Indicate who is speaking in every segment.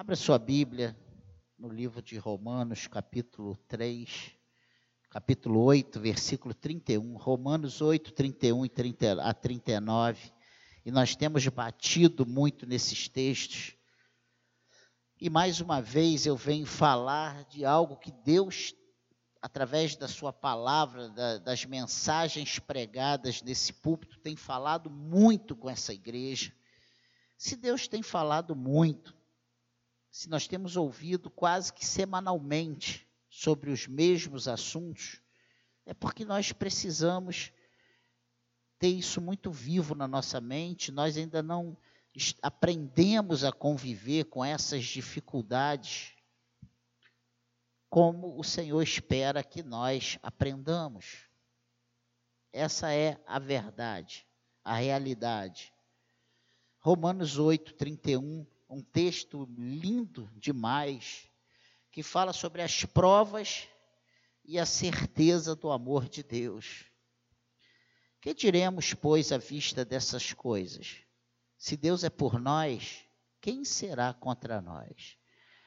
Speaker 1: Abra sua Bíblia no livro de Romanos, capítulo 3, capítulo 8, versículo 31. Romanos 8, 31 e 30, a 39. E nós temos batido muito nesses textos. E mais uma vez eu venho falar de algo que Deus, através da Sua palavra, da, das mensagens pregadas nesse púlpito, tem falado muito com essa igreja. Se Deus tem falado muito, se nós temos ouvido quase que semanalmente sobre os mesmos assuntos, é porque nós precisamos ter isso muito vivo na nossa mente, nós ainda não aprendemos a conviver com essas dificuldades como o Senhor espera que nós aprendamos. Essa é a verdade, a realidade. Romanos 8, 31 um texto lindo demais, que fala sobre as provas e a certeza do amor de Deus. Que diremos, pois, à vista dessas coisas? Se Deus é por nós, quem será contra nós?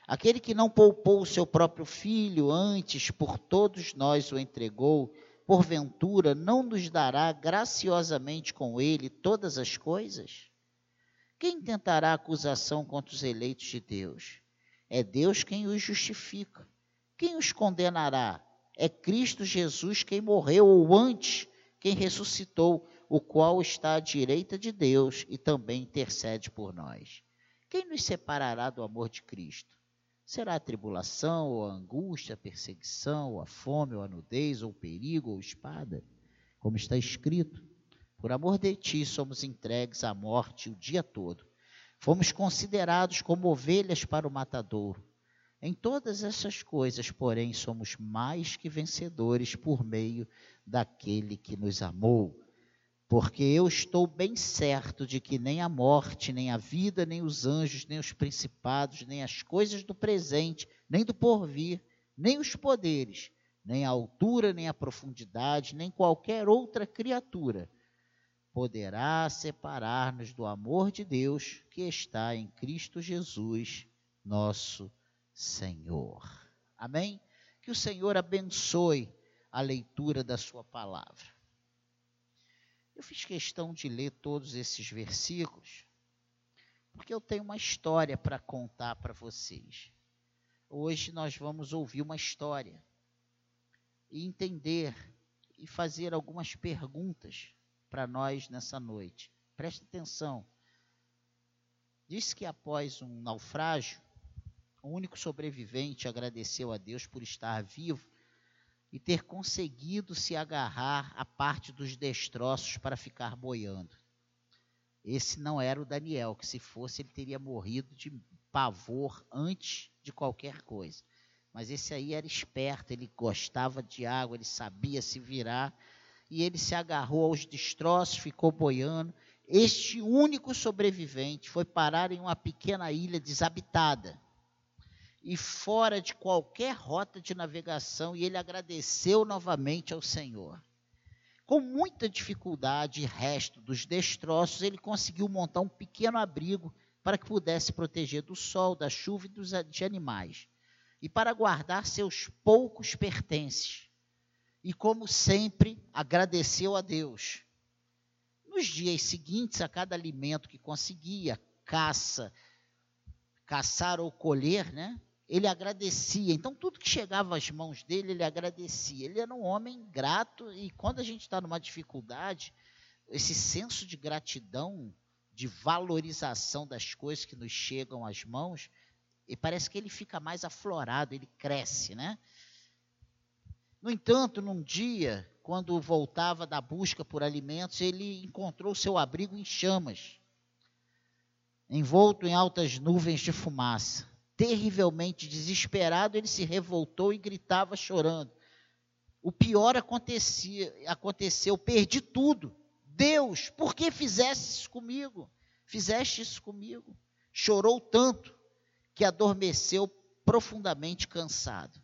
Speaker 1: Aquele que não poupou o seu próprio filho, antes por todos nós o entregou, porventura não nos dará graciosamente com ele todas as coisas? Quem tentará acusação contra os eleitos de Deus? É Deus quem os justifica. Quem os condenará? É Cristo Jesus quem morreu, ou antes, quem ressuscitou, o qual está à direita de Deus e também intercede por nós. Quem nos separará do amor de Cristo? Será a tribulação, ou a angústia, a perseguição, ou a fome, ou a nudez, ou o perigo, ou espada? Como está escrito, por amor de ti somos entregues à morte o dia todo. Fomos considerados como ovelhas para o matadouro. Em todas essas coisas, porém, somos mais que vencedores por meio daquele que nos amou. Porque eu estou bem certo de que nem a morte, nem a vida, nem os anjos, nem os principados, nem as coisas do presente, nem do porvir, nem os poderes, nem a altura, nem a profundidade, nem qualquer outra criatura poderá separar-nos do amor de Deus que está em Cristo Jesus, nosso Senhor. Amém? Que o Senhor abençoe a leitura da Sua palavra. Eu fiz questão de ler todos esses versículos, porque eu tenho uma história para contar para vocês. Hoje nós vamos ouvir uma história e entender e fazer algumas perguntas para nós nessa noite. Preste atenção. Diz que após um naufrágio, o único sobrevivente agradeceu a Deus por estar vivo e ter conseguido se agarrar à parte dos destroços para ficar boiando. Esse não era o Daniel, que se fosse ele teria morrido de pavor antes de qualquer coisa. Mas esse aí era esperto, ele gostava de água, ele sabia se virar e ele se agarrou aos destroços, ficou boiando. Este único sobrevivente foi parar em uma pequena ilha desabitada e fora de qualquer rota de navegação, e ele agradeceu novamente ao Senhor. Com muita dificuldade e resto dos destroços, ele conseguiu montar um pequeno abrigo para que pudesse proteger do sol, da chuva e dos de animais, e para guardar seus poucos pertences e, como sempre, agradeceu a Deus. Nos dias seguintes, a cada alimento que conseguia, caça, caçar ou colher, né? Ele agradecia. Então, tudo que chegava às mãos dele, ele agradecia. Ele era um homem grato, e quando a gente está numa dificuldade, esse senso de gratidão, de valorização das coisas que nos chegam às mãos, e parece que ele fica mais aflorado, ele cresce, né? No entanto, num dia, quando voltava da busca por alimentos, ele encontrou seu abrigo em chamas, envolto em altas nuvens de fumaça. Terrivelmente desesperado, ele se revoltou e gritava chorando. O pior acontecia, aconteceu, perdi tudo. Deus, por que fizeste isso comigo? Fizeste isso comigo? Chorou tanto que adormeceu profundamente cansado.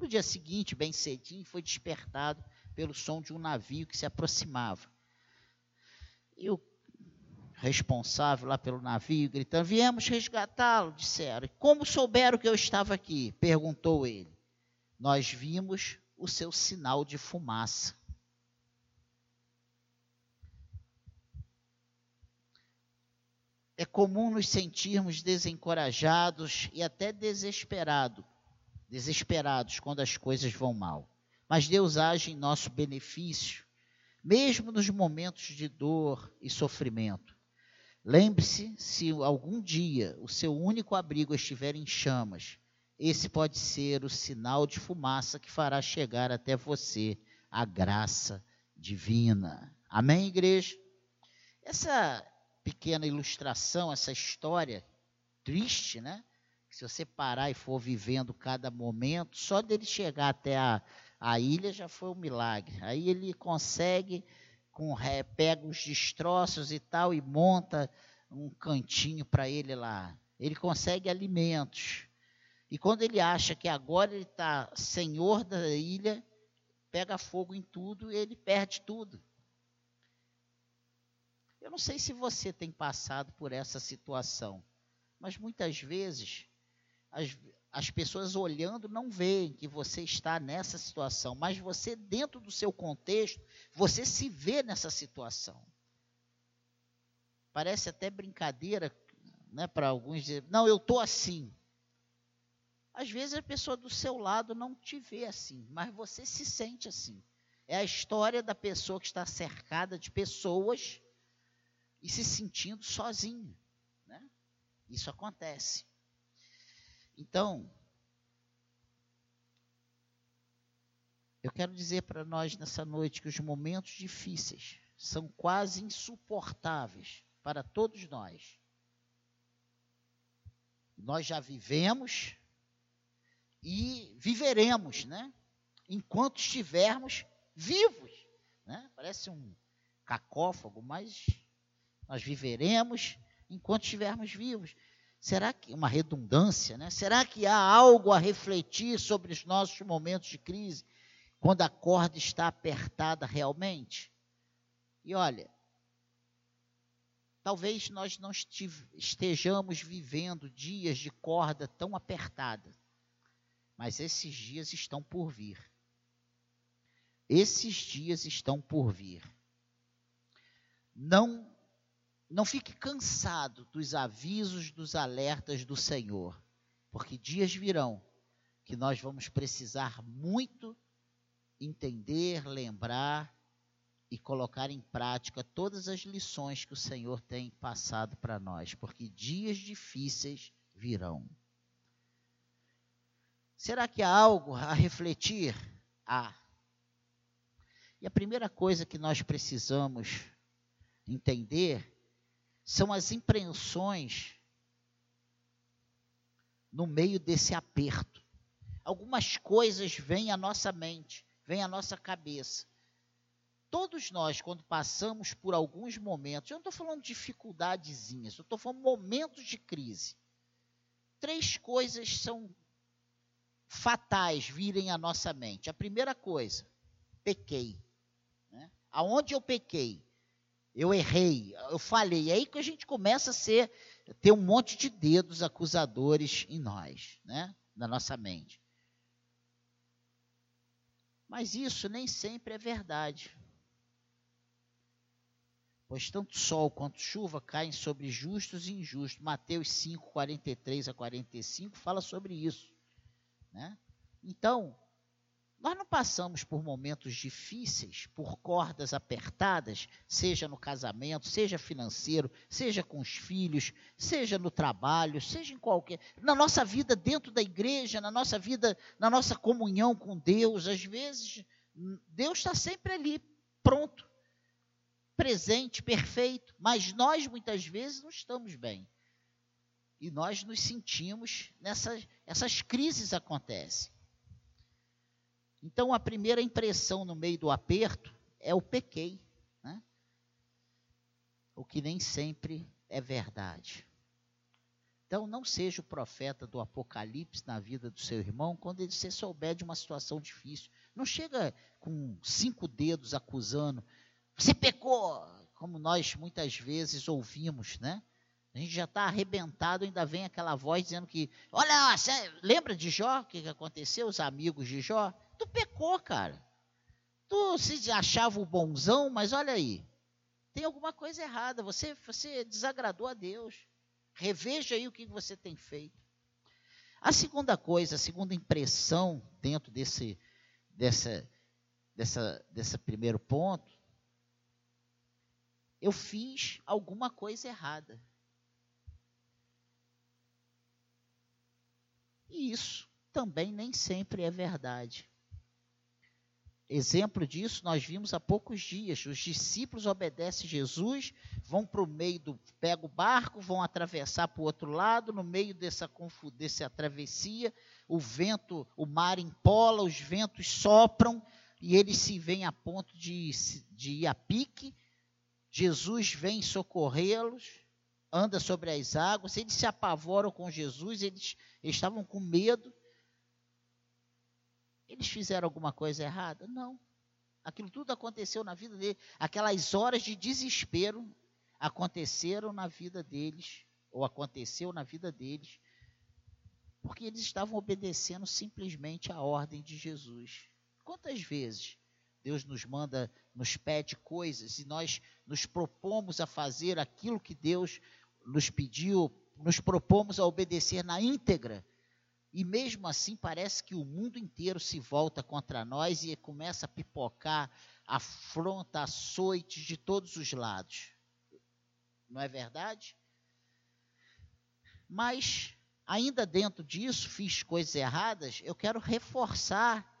Speaker 1: No dia seguinte, bem cedinho, foi despertado pelo som de um navio que se aproximava. E o responsável lá pelo navio, gritando: Viemos resgatá-lo, disseram. Como souberam que eu estava aqui? perguntou ele. Nós vimos o seu sinal de fumaça. É comum nos sentirmos desencorajados e até desesperados, desesperados quando as coisas vão mal. Mas Deus age em nosso benefício, mesmo nos momentos de dor e sofrimento. Lembre-se, se algum dia o seu único abrigo estiver em chamas, esse pode ser o sinal de fumaça que fará chegar até você a graça divina. Amém, igreja? Essa pequena ilustração, essa história triste, né? Se você parar e for vivendo cada momento, só dele chegar até a, a ilha já foi um milagre. Aí ele consegue, com pega os destroços e tal, e monta um cantinho para ele lá. Ele consegue alimentos. E quando ele acha que agora ele está senhor da ilha, pega fogo em tudo e ele perde tudo. Eu não sei se você tem passado por essa situação, mas muitas vezes as, as pessoas olhando não veem que você está nessa situação, mas você, dentro do seu contexto, você se vê nessa situação. Parece até brincadeira né, para alguns dizer, não, eu estou assim. Às vezes a pessoa do seu lado não te vê assim, mas você se sente assim. É a história da pessoa que está cercada de pessoas e se sentindo sozinho. Né? Isso acontece. Então, eu quero dizer para nós nessa noite que os momentos difíceis são quase insuportáveis para todos nós. Nós já vivemos e viveremos, né? Enquanto estivermos vivos, né? Parece um cacófago, mas nós viveremos enquanto estivermos vivos. Será que uma redundância, né? Será que há algo a refletir sobre os nossos momentos de crise quando a corda está apertada realmente? E olha, talvez nós não estejamos vivendo dias de corda tão apertada, mas esses dias estão por vir. Esses dias estão por vir. Não não fique cansado dos avisos, dos alertas do Senhor, porque dias virão que nós vamos precisar muito entender, lembrar e colocar em prática todas as lições que o Senhor tem passado para nós, porque dias difíceis virão. Será que há algo a refletir? Há. E a primeira coisa que nós precisamos entender são as impressões no meio desse aperto. Algumas coisas vêm à nossa mente, vêm à nossa cabeça. Todos nós, quando passamos por alguns momentos, eu não estou falando de dificuldadezinhas, eu estou falando momentos de crise. Três coisas são fatais virem à nossa mente. A primeira coisa, pequei. Né? Aonde eu pequei? Eu errei, eu falhei. É aí que a gente começa a ser, ter um monte de dedos acusadores em nós, né? na nossa mente. Mas isso nem sempre é verdade. Pois tanto sol quanto chuva caem sobre justos e injustos. Mateus 5, 43 a 45 fala sobre isso. Né? Então, nós não passamos por momentos difíceis, por cordas apertadas, seja no casamento, seja financeiro, seja com os filhos, seja no trabalho, seja em qualquer. Na nossa vida dentro da igreja, na nossa vida, na nossa comunhão com Deus. Às vezes, Deus está sempre ali, pronto, presente, perfeito, mas nós muitas vezes não estamos bem. E nós nos sentimos nessas essas crises acontecem. Então, a primeira impressão no meio do aperto é o pequei, né? o que nem sempre é verdade. Então, não seja o profeta do Apocalipse na vida do seu irmão quando você souber de uma situação difícil. Não chega com cinco dedos acusando. Você pecou, como nós muitas vezes ouvimos, né? A gente já está arrebentado, ainda vem aquela voz dizendo que, olha, você lembra de Jó? O que, que aconteceu? Os amigos de Jó? Tu pecou, cara. Tu se achava o bonzão, mas olha aí, tem alguma coisa errada. Você, você desagradou a Deus. Reveja aí o que você tem feito. A segunda coisa, a segunda impressão dentro desse, dessa, dessa, desse primeiro ponto, eu fiz alguma coisa errada. Isso também nem sempre é verdade. Exemplo disso nós vimos há poucos dias. Os discípulos obedecem Jesus, vão para o meio do. pegam o barco, vão atravessar para o outro lado. No meio dessa, dessa travessia, o vento, o mar empola, os ventos sopram e eles se veem a ponto de, de ir a pique. Jesus vem socorrê-los, anda sobre as águas. Eles se apavoram com Jesus, eles, eles estavam com medo. Eles fizeram alguma coisa errada? Não. Aquilo tudo aconteceu na vida dele. Aquelas horas de desespero aconteceram na vida deles, ou aconteceu na vida deles, porque eles estavam obedecendo simplesmente a ordem de Jesus. Quantas vezes Deus nos manda, nos pede coisas e nós nos propomos a fazer aquilo que Deus nos pediu, nos propomos a obedecer na íntegra, e mesmo assim parece que o mundo inteiro se volta contra nós e começa a pipocar afronta, açoites de todos os lados. Não é verdade? Mas, ainda dentro disso, fiz coisas erradas, eu quero reforçar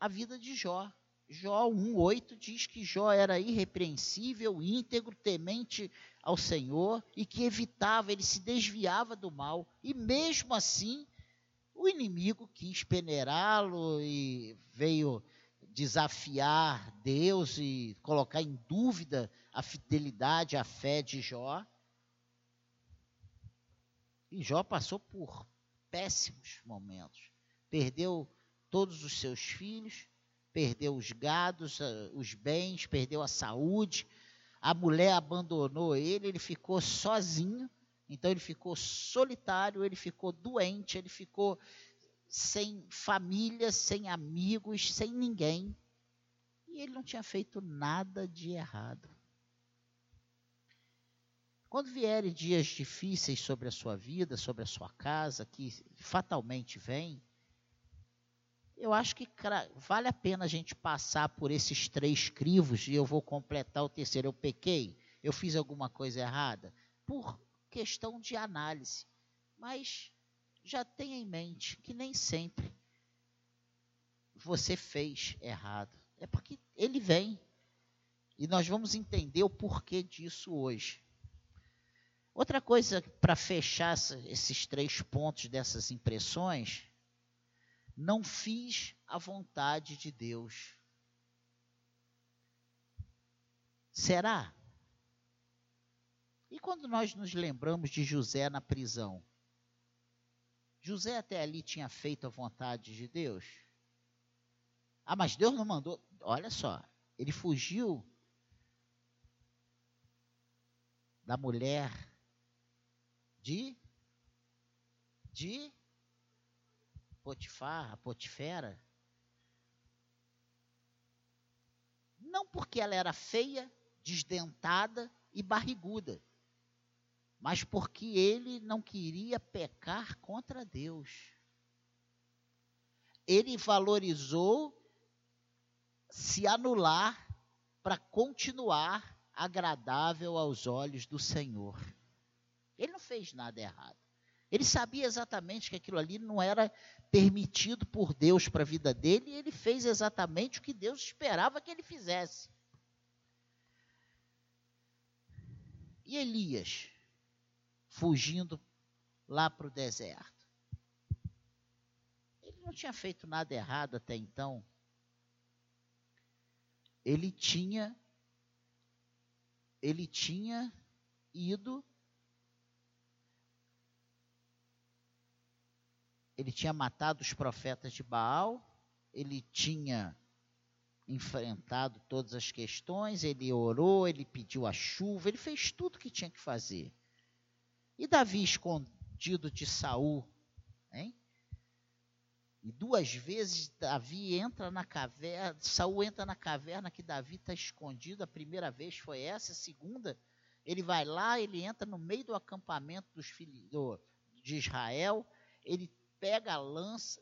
Speaker 1: a vida de Jó. Jó 1,8 diz que Jó era irrepreensível, íntegro, temente ao Senhor e que evitava, ele se desviava do mal. E mesmo assim, o inimigo quis peneirá-lo e veio desafiar Deus e colocar em dúvida a fidelidade, a fé de Jó. E Jó passou por péssimos momentos. Perdeu todos os seus filhos, perdeu os gados, eh, os bens, perdeu a saúde, a mulher abandonou ele, ele ficou sozinho, então ele ficou solitário, ele ficou doente, ele ficou sem família, sem amigos, sem ninguém. E ele não tinha feito nada de errado. Quando vierem dias difíceis sobre a sua vida, sobre a sua casa, que fatalmente vem, eu acho que vale a pena a gente passar por esses três crivos e eu vou completar o terceiro. Eu pequei, eu fiz alguma coisa errada, por questão de análise. Mas já tenha em mente que nem sempre você fez errado. É porque ele vem. E nós vamos entender o porquê disso hoje. Outra coisa para fechar esses três pontos dessas impressões não fiz a vontade de Deus. Será? E quando nós nos lembramos de José na prisão? José até ali tinha feito a vontade de Deus? Ah, mas Deus não mandou. Olha só, ele fugiu da mulher de de Potifar, a Potifera, não porque ela era feia, desdentada e barriguda, mas porque ele não queria pecar contra Deus. Ele valorizou se anular para continuar agradável aos olhos do Senhor. Ele não fez nada errado. Ele sabia exatamente que aquilo ali não era permitido por Deus para a vida dele e ele fez exatamente o que Deus esperava que ele fizesse. E Elias, fugindo lá para o deserto. Ele não tinha feito nada errado até então. Ele tinha ele tinha ido ele tinha matado os profetas de Baal, ele tinha enfrentado todas as questões, ele orou, ele pediu a chuva, ele fez tudo o que tinha que fazer. E Davi escondido de Saul, hein? E duas vezes Davi entra na caverna, Saul entra na caverna que Davi está escondido. A primeira vez foi essa, a segunda, ele vai lá, ele entra no meio do acampamento dos filhos de Israel, ele pega a lança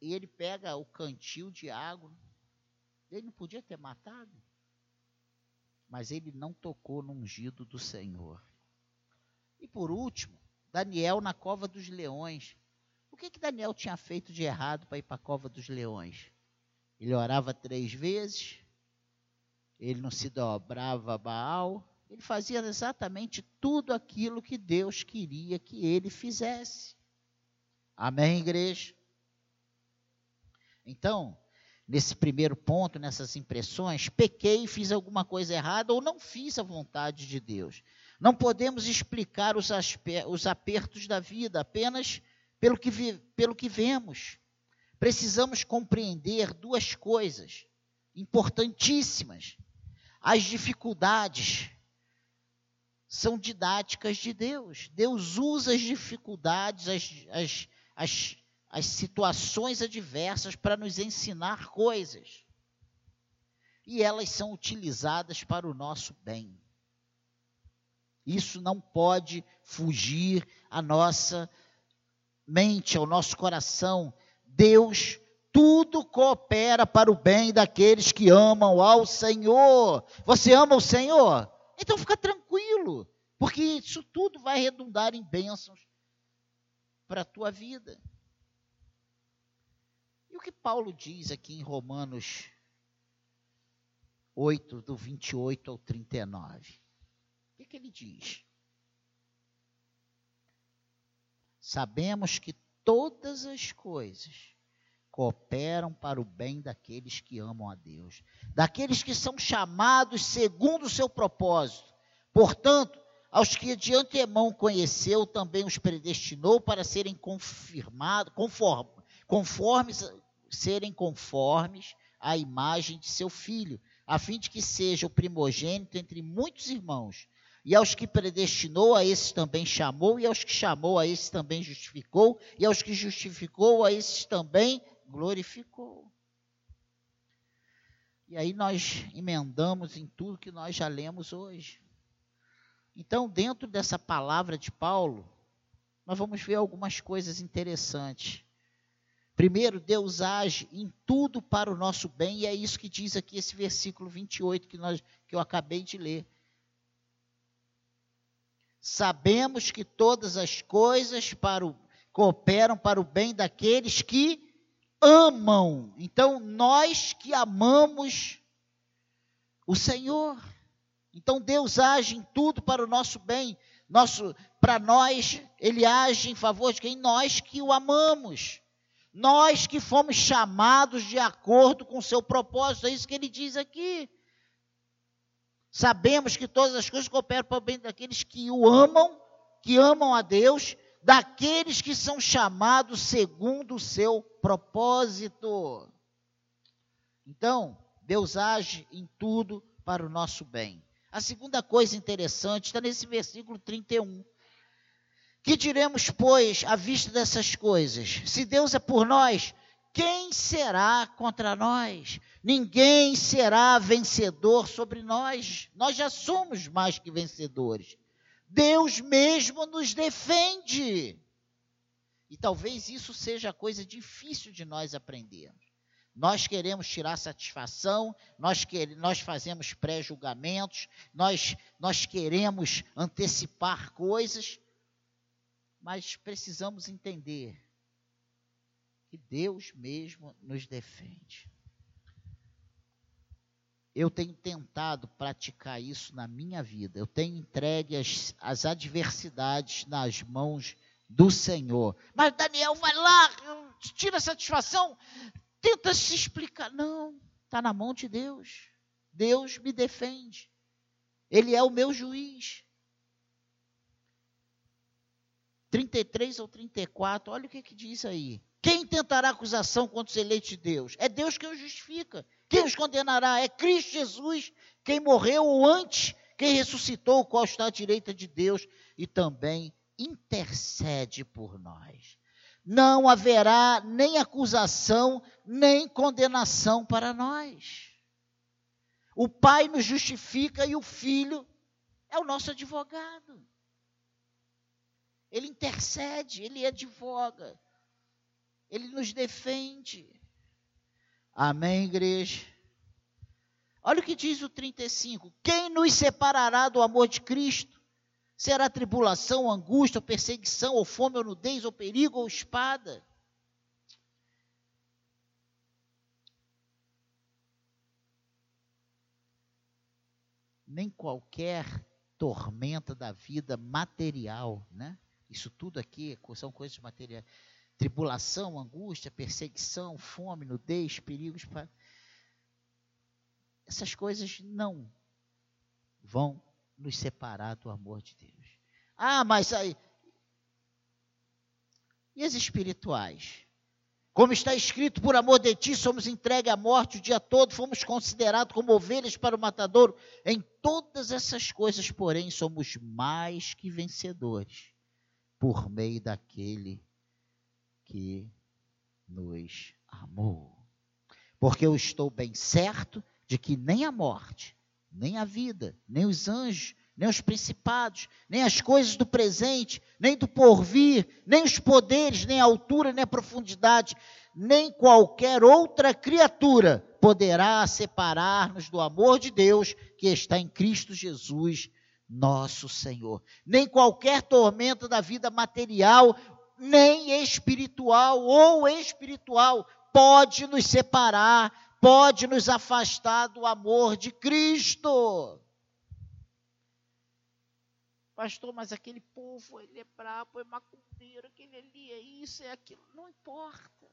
Speaker 1: e ele pega o cantil de água. Ele não podia ter matado, mas ele não tocou no ungido do Senhor. E por último, Daniel na cova dos leões. O que, que Daniel tinha feito de errado para ir para a cova dos leões? Ele orava três vezes, ele não se dobrava a Baal, ele fazia exatamente tudo aquilo que Deus queria que ele fizesse. Amém, igreja? Então, nesse primeiro ponto, nessas impressões, pequei, fiz alguma coisa errada ou não fiz a vontade de Deus. Não podemos explicar os, os apertos da vida apenas pelo que, vi, pelo que vemos. Precisamos compreender duas coisas importantíssimas. As dificuldades são didáticas de Deus. Deus usa as dificuldades, as, as, as, as situações adversas para nos ensinar coisas. E elas são utilizadas para o nosso bem. Isso não pode fugir à nossa mente, ao nosso coração. Deus, tudo coopera para o bem daqueles que amam ao Senhor. Você ama o Senhor? Então fica tranquilo, porque isso tudo vai redundar em bênçãos para a tua vida. E o que Paulo diz aqui em Romanos 8, do 28 ao 39? O que, que ele diz? Sabemos que todas as coisas cooperam para o bem daqueles que amam a Deus, daqueles que são chamados segundo o seu propósito. Portanto, aos que de antemão conheceu, também os predestinou para serem confirmados, conforme, conformes, serem conformes à imagem de seu filho, a fim de que seja o primogênito entre muitos irmãos. E aos que predestinou, a esses também chamou, e aos que chamou, a esses também justificou, e aos que justificou, a esses também glorificou. E aí nós emendamos em tudo que nós já lemos hoje. Então, dentro dessa palavra de Paulo, nós vamos ver algumas coisas interessantes. Primeiro, Deus age em tudo para o nosso bem, e é isso que diz aqui esse versículo 28 que, nós, que eu acabei de ler. Sabemos que todas as coisas para o, cooperam para o bem daqueles que amam. Então, nós que amamos o Senhor. Então, Deus age em tudo para o nosso bem. Nosso, para nós, Ele age em favor de quem? Nós que o amamos. Nós que fomos chamados de acordo com o seu propósito. É isso que ele diz aqui. Sabemos que todas as coisas cooperam para o bem daqueles que o amam, que amam a Deus, daqueles que são chamados segundo o seu propósito. Então, Deus age em tudo para o nosso bem. A segunda coisa interessante está nesse versículo 31. Que diremos, pois, à vista dessas coisas? Se Deus é por nós, quem será contra nós? Ninguém será vencedor sobre nós. Nós já somos mais que vencedores. Deus mesmo nos defende. E talvez isso seja a coisa difícil de nós aprendermos. Nós queremos tirar satisfação, nós, quer, nós fazemos pré-julgamentos, nós, nós queremos antecipar coisas, mas precisamos entender que Deus mesmo nos defende. Eu tenho tentado praticar isso na minha vida. Eu tenho entregue as, as adversidades nas mãos do Senhor. Mas Daniel, vai lá, tira satisfação, tenta se explicar. Não, está na mão de Deus. Deus me defende. Ele é o meu juiz. 33 ou 34, olha o que, que diz aí. Quem intentará acusação contra os eleitos de Deus? É Deus quem os justifica. Quem os condenará? É Cristo Jesus, quem morreu ou antes, quem ressuscitou, o qual está à direita de Deus e também intercede por nós. Não haverá nem acusação, nem condenação para nós. O Pai nos justifica e o Filho é o nosso advogado. Ele intercede, ele advoga, ele nos defende. Amém, igreja? Olha o que diz o 35: Quem nos separará do amor de Cristo? Será tribulação, angústia, perseguição, ou fome, ou nudez, ou perigo, ou espada? Nem qualquer tormenta da vida material, né? Isso tudo aqui são coisas materiais. Tribulação, angústia, perseguição, fome, nudez, perigos. Essas coisas não vão nos separar do amor de Deus. Ah, mas aí. E as espirituais? Como está escrito, por amor de ti somos entregues à morte o dia todo, fomos considerados como ovelhas para o matadouro. Em todas essas coisas, porém, somos mais que vencedores por meio daquele que nos amou. Porque eu estou bem certo de que nem a morte, nem a vida, nem os anjos, nem os principados, nem as coisas do presente, nem do porvir, nem os poderes, nem a altura, nem a profundidade, nem qualquer outra criatura poderá separar-nos do amor de Deus que está em Cristo Jesus, nosso Senhor. Nem qualquer tormento da vida material, nem espiritual ou espiritual pode nos separar, pode nos afastar do amor de Cristo. Pastor, mas aquele povo, ele é brabo, é macumbeiro, aquele ali é isso, é aquilo. Não importa.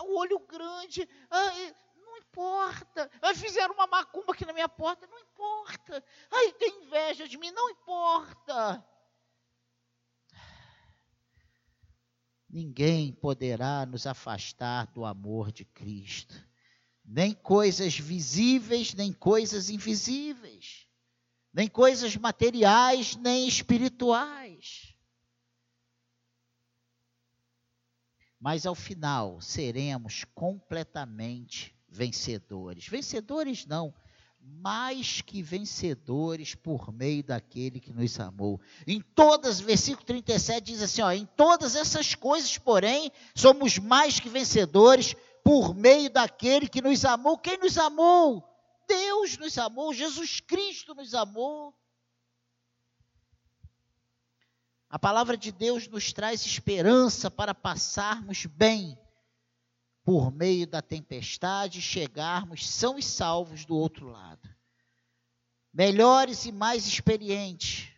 Speaker 1: O olho grande, ah, não importa. Ai, fizeram uma macumba aqui na minha porta. Não importa. Ai, tem inveja de mim. Não importa. Ninguém poderá nos afastar do amor de Cristo. Nem coisas visíveis, nem coisas invisíveis. Nem coisas materiais, nem espirituais. Mas ao final seremos completamente vencedores. Vencedores não, mais que vencedores por meio daquele que nos amou. Em todas, versículo 37 diz assim, ó, em todas essas coisas, porém, somos mais que vencedores por meio daquele que nos amou. Quem nos amou? Deus nos amou, Jesus Cristo nos amou. A palavra de Deus nos traz esperança para passarmos bem por meio da tempestade, chegarmos são e salvos do outro lado. Melhores e mais experientes,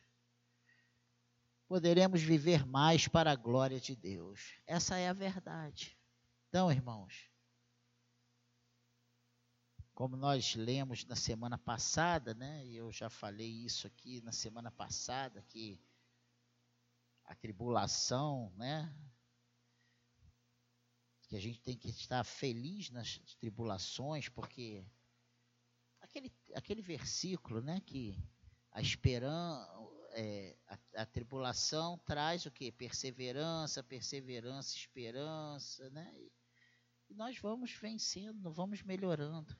Speaker 1: poderemos viver mais para a glória de Deus. Essa é a verdade. Então, irmãos, como nós lemos na semana passada, né? Eu já falei isso aqui na semana passada que a tribulação, né, que a gente tem que estar feliz nas tribulações, porque aquele, aquele versículo, né, que a esperança, é, a, a, tribulação traz o que? Perseverança, perseverança, esperança, né? E, e nós vamos vencendo, vamos melhorando.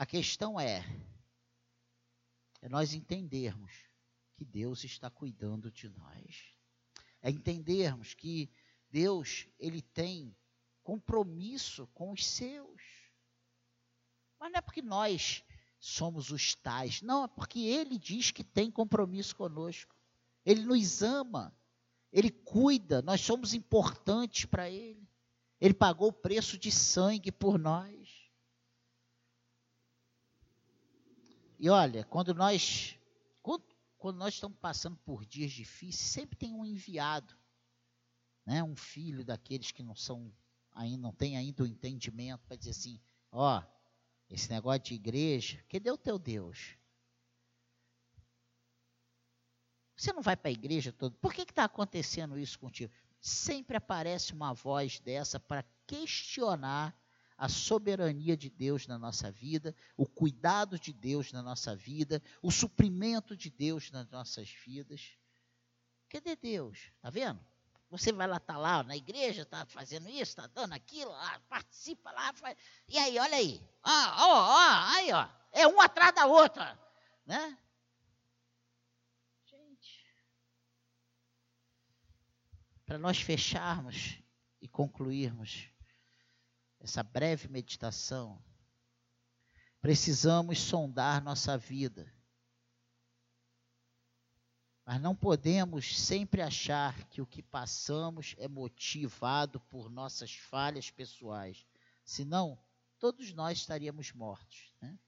Speaker 1: A questão é, é nós entendermos que Deus está cuidando de nós. É entendermos que Deus, ele tem compromisso com os seus. Mas não é porque nós somos os tais, não, é porque ele diz que tem compromisso conosco. Ele nos ama, ele cuida, nós somos importantes para ele. Ele pagou o preço de sangue por nós. E olha, quando nós quando, quando nós estamos passando por dias difíceis, sempre tem um enviado né, um filho daqueles que não são ainda não tem ainda o entendimento para dizer assim, ó, esse negócio de igreja, cadê o teu Deus? Você não vai para a igreja todo. Por que está acontecendo isso contigo? sempre aparece uma voz dessa para questionar a soberania de Deus na nossa vida, o cuidado de Deus na nossa vida, o suprimento de Deus nas nossas vidas. Cadê Deus? Tá vendo? Você vai lá, tá lá na igreja, tá fazendo isso, tá dando aquilo, lá, participa lá, faz... e aí, olha aí, ó, ó, ó, aí, ó, é um atrás da outra, né? Gente, para nós fecharmos e concluirmos essa breve meditação, precisamos sondar nossa vida. Mas não podemos sempre achar que o que passamos é motivado por nossas falhas pessoais. Senão, todos nós estaríamos mortos. Né?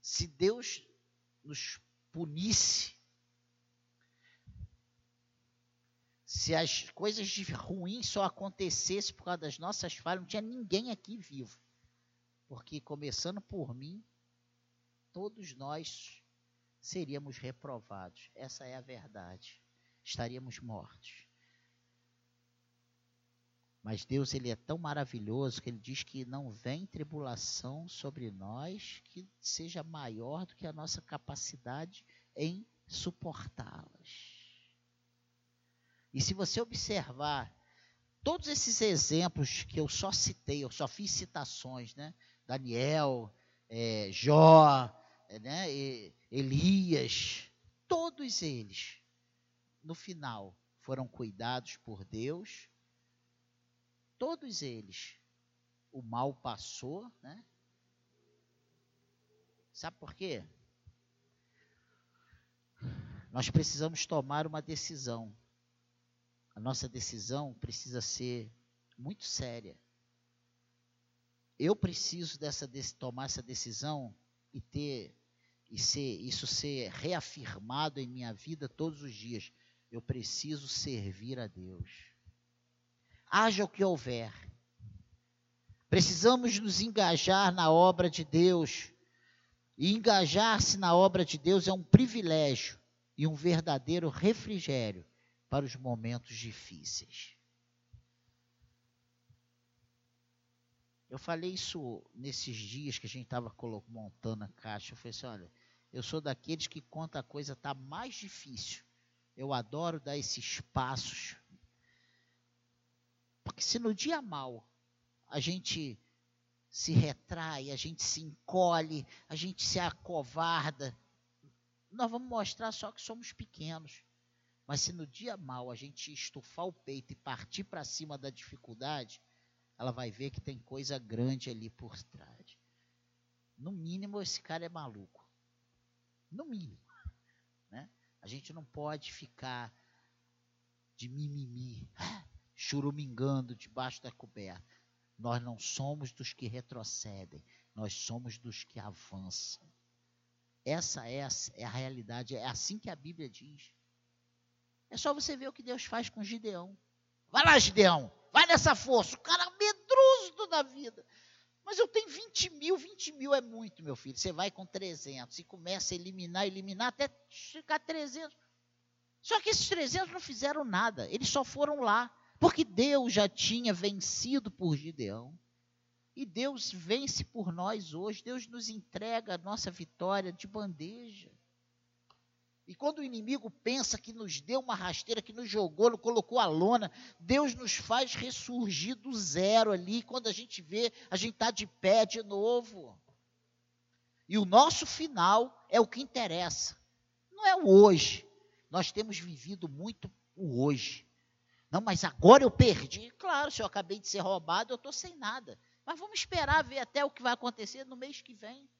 Speaker 1: Se Deus nos punisse se as coisas ruins só acontecessem por causa das nossas falhas, não tinha ninguém aqui vivo. Porque, começando por mim, todos nós seríamos reprovados. Essa é a verdade. Estaríamos mortos. Mas Deus ele é tão maravilhoso que ele diz que não vem tribulação sobre nós que seja maior do que a nossa capacidade em suportá-las. E se você observar todos esses exemplos que eu só citei, eu só fiz citações, né? Daniel, é, Jó, é, né? E, Elias, todos eles, no final, foram cuidados por Deus. Todos eles, o mal passou, né? Sabe por quê? Nós precisamos tomar uma decisão a nossa decisão precisa ser muito séria. Eu preciso dessa tomar essa decisão e ter e ser isso ser reafirmado em minha vida todos os dias. Eu preciso servir a Deus. Haja o que houver. Precisamos nos engajar na obra de Deus. E engajar-se na obra de Deus é um privilégio e um verdadeiro refrigério para os momentos difíceis. Eu falei isso nesses dias que a gente estava montando a caixa. Eu falei assim: olha, eu sou daqueles que, quando a coisa está mais difícil, eu adoro dar esses passos. Porque se no dia mal a gente se retrai, a gente se encolhe, a gente se acovarda, nós vamos mostrar só que somos pequenos. Mas se no dia mal a gente estufar o peito e partir para cima da dificuldade, ela vai ver que tem coisa grande ali por trás. No mínimo, esse cara é maluco. No mínimo. Né? A gente não pode ficar de mimimi, churumingando debaixo da coberta. Nós não somos dos que retrocedem, nós somos dos que avançam. Essa é a, é a realidade, é assim que a Bíblia diz. É só você ver o que Deus faz com Gideão. Vai lá, Gideão, vai nessa força. O cara medroso da vida. Mas eu tenho 20 mil, 20 mil é muito, meu filho. Você vai com 300 e começa a eliminar, eliminar até a 300. Só que esses 300 não fizeram nada, eles só foram lá, porque Deus já tinha vencido por Gideão. E Deus vence por nós hoje, Deus nos entrega a nossa vitória de bandeja. E quando o inimigo pensa que nos deu uma rasteira, que nos jogou, colocou a lona, Deus nos faz ressurgir do zero ali. Quando a gente vê, a gente está de pé de novo. E o nosso final é o que interessa. Não é o hoje. Nós temos vivido muito o hoje. Não, mas agora eu perdi. Claro, se eu acabei de ser roubado, eu estou sem nada. Mas vamos esperar ver até o que vai acontecer no mês que vem.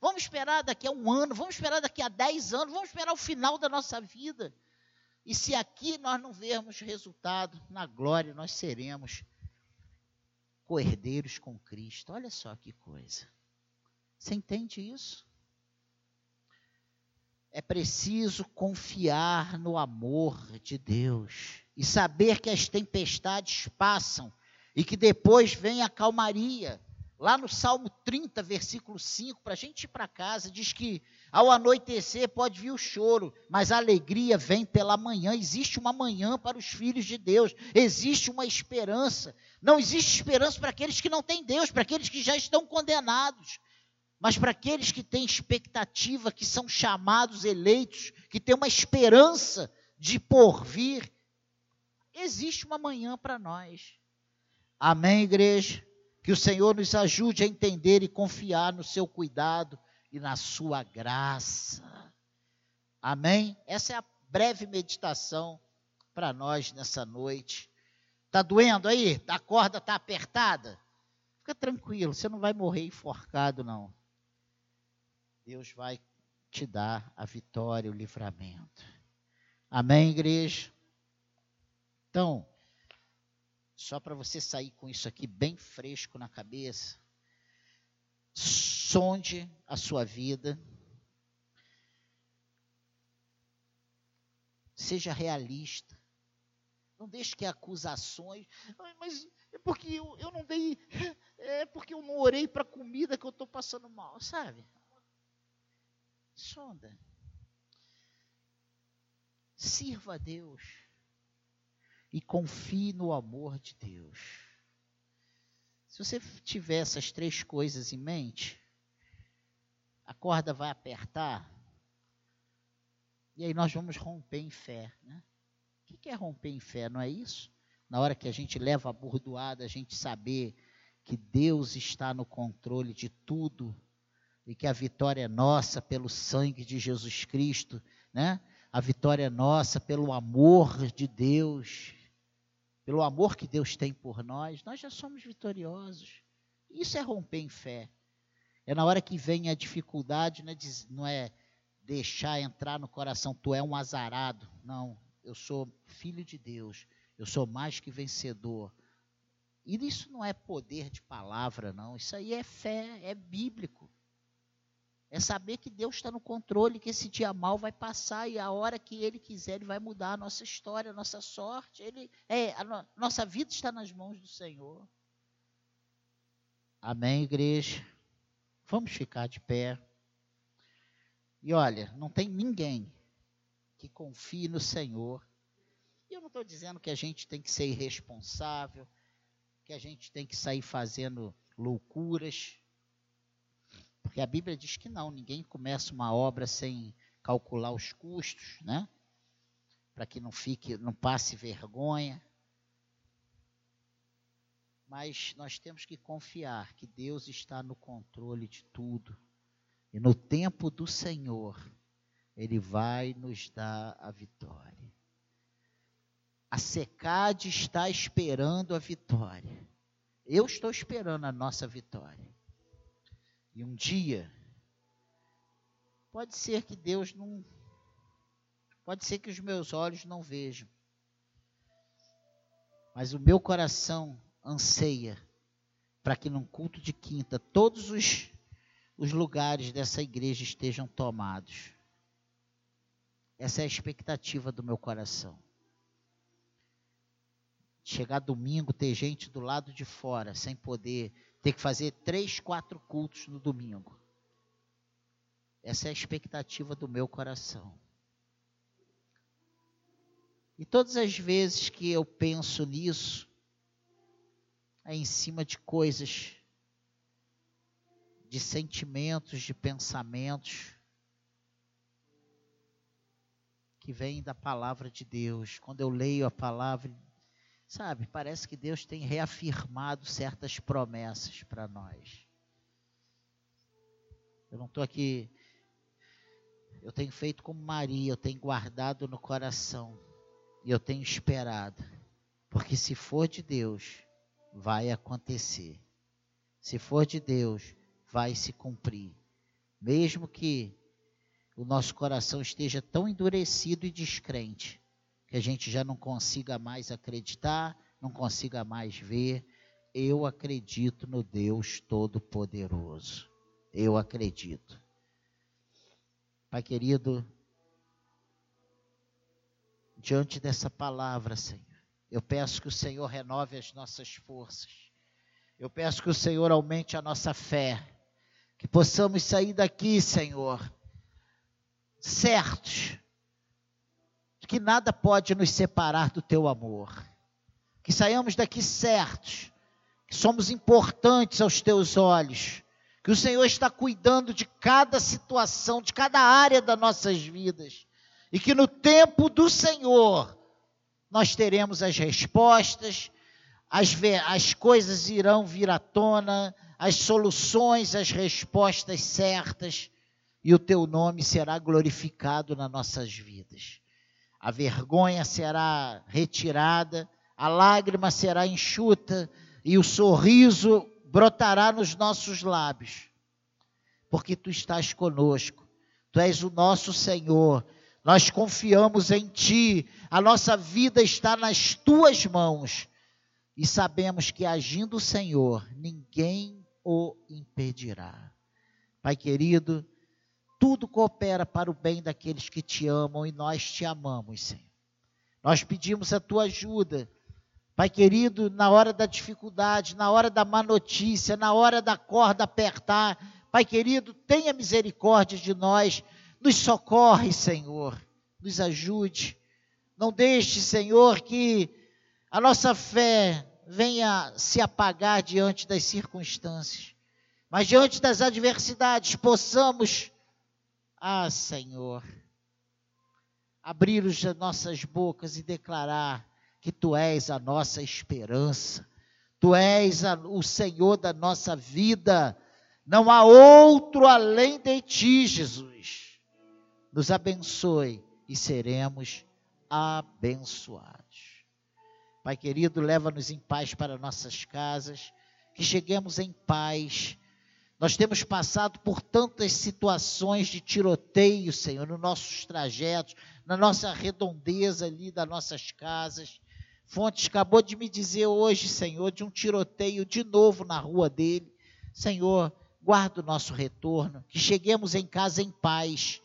Speaker 1: Vamos esperar daqui a um ano, vamos esperar daqui a dez anos, vamos esperar o final da nossa vida. E se aqui nós não vermos resultado, na glória nós seremos coerdeiros com Cristo. Olha só que coisa. Você entende isso? É preciso confiar no amor de Deus e saber que as tempestades passam e que depois vem a calmaria. Lá no Salmo 30, versículo 5, para a gente ir para casa, diz que ao anoitecer pode vir o choro, mas a alegria vem pela manhã. Existe uma manhã para os filhos de Deus, existe uma esperança. Não existe esperança para aqueles que não têm Deus, para aqueles que já estão condenados. Mas para aqueles que têm expectativa, que são chamados, eleitos, que têm uma esperança de porvir, existe uma manhã para nós. Amém, igreja? Que o Senhor nos ajude a entender e confiar no seu cuidado e na sua graça. Amém? Essa é a breve meditação para nós nessa noite. Tá doendo aí? A corda tá apertada? Fica tranquilo, você não vai morrer enforcado não. Deus vai te dar a vitória, o livramento. Amém, igreja? Então, só para você sair com isso aqui bem fresco na cabeça. Sonde a sua vida. Seja realista. Não deixe que acusações. Mas é porque eu, eu não dei. É porque eu não orei para a comida que eu estou passando mal, sabe? Sonda. Sirva a Deus e confie no amor de Deus. Se você tiver essas três coisas em mente, a corda vai apertar e aí nós vamos romper em fé. Né? O que é romper em fé? Não é isso? Na hora que a gente leva a bordoada, a gente saber que Deus está no controle de tudo e que a vitória é nossa pelo sangue de Jesus Cristo, né? A vitória é nossa pelo amor de Deus pelo amor que Deus tem por nós, nós já somos vitoriosos. Isso é romper em fé. É na hora que vem a dificuldade, não é deixar entrar no coração, tu é um azarado. Não, eu sou filho de Deus, eu sou mais que vencedor. E isso não é poder de palavra, não. Isso aí é fé, é bíblico. É saber que Deus está no controle, que esse dia mal vai passar e a hora que Ele quiser, Ele vai mudar a nossa história, a nossa sorte. Ele, é, a no, nossa vida está nas mãos do Senhor. Amém, igreja? Vamos ficar de pé. E olha, não tem ninguém que confie no Senhor. E eu não estou dizendo que a gente tem que ser irresponsável, que a gente tem que sair fazendo loucuras. Porque a Bíblia diz que não, ninguém começa uma obra sem calcular os custos, né? Para que não fique, não passe vergonha. Mas nós temos que confiar que Deus está no controle de tudo. E no tempo do Senhor, Ele vai nos dar a vitória. A secade está esperando a vitória. Eu estou esperando a nossa vitória. E um dia, pode ser que Deus não. Pode ser que os meus olhos não vejam. Mas o meu coração anseia para que num culto de quinta todos os, os lugares dessa igreja estejam tomados. Essa é a expectativa do meu coração. Chegar domingo, ter gente do lado de fora, sem poder ter que fazer três, quatro cultos no domingo. Essa é a expectativa do meu coração. E todas as vezes que eu penso nisso, é em cima de coisas, de sentimentos, de pensamentos, que vêm da palavra de Deus. Quando eu leio a palavra Sabe, parece que Deus tem reafirmado certas promessas para nós. Eu não estou aqui. Eu tenho feito como Maria, eu tenho guardado no coração. E eu tenho esperado. Porque se for de Deus, vai acontecer. Se for de Deus, vai se cumprir. Mesmo que o nosso coração esteja tão endurecido e descrente, que a gente já não consiga mais acreditar, não consiga mais ver. Eu acredito no Deus Todo-Poderoso. Eu acredito. Pai querido, diante dessa palavra, Senhor, eu peço que o Senhor renove as nossas forças, Eu peço que o Senhor aumente a nossa fé, que possamos sair daqui, Senhor, certos que nada pode nos separar do teu amor. Que saiamos daqui certos, que somos importantes aos teus olhos, que o Senhor está cuidando de cada situação, de cada área das nossas vidas, e que no tempo do Senhor nós teremos as respostas, as, as coisas irão vir à tona, as soluções, as respostas certas, e o teu nome será glorificado nas nossas vidas. A vergonha será retirada, a lágrima será enxuta e o sorriso brotará nos nossos lábios, porque tu estás conosco, tu és o nosso Senhor, nós confiamos em ti, a nossa vida está nas tuas mãos e sabemos que agindo o Senhor, ninguém o impedirá. Pai querido, tudo coopera para o bem daqueles que te amam e nós te amamos, Senhor. Nós pedimos a tua ajuda, Pai querido, na hora da dificuldade, na hora da má notícia, na hora da corda apertar, Pai querido, tenha misericórdia de nós, nos socorre, Senhor, nos ajude. Não deixe, Senhor, que a nossa fé venha se apagar diante das circunstâncias, mas diante das adversidades possamos, ah, Senhor, abrir as nossas bocas e declarar que Tu és a nossa esperança, Tu és a, o Senhor da nossa vida, não há outro além de Ti, Jesus. Nos abençoe e seremos abençoados. Pai querido, leva-nos em paz para nossas casas, que cheguemos em paz. Nós temos passado por tantas situações de tiroteio, Senhor, nos nossos trajetos, na nossa redondeza ali das nossas casas. Fontes acabou de me dizer hoje, Senhor, de um tiroteio de novo na rua dele. Senhor, guarda o nosso retorno, que cheguemos em casa em paz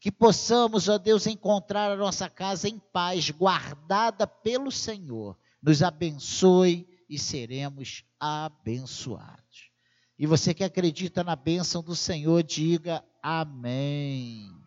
Speaker 1: que possamos, ó Deus, encontrar a nossa casa em paz, guardada pelo Senhor. Nos abençoe e seremos abençoados. E você que acredita na bênção do Senhor, diga amém.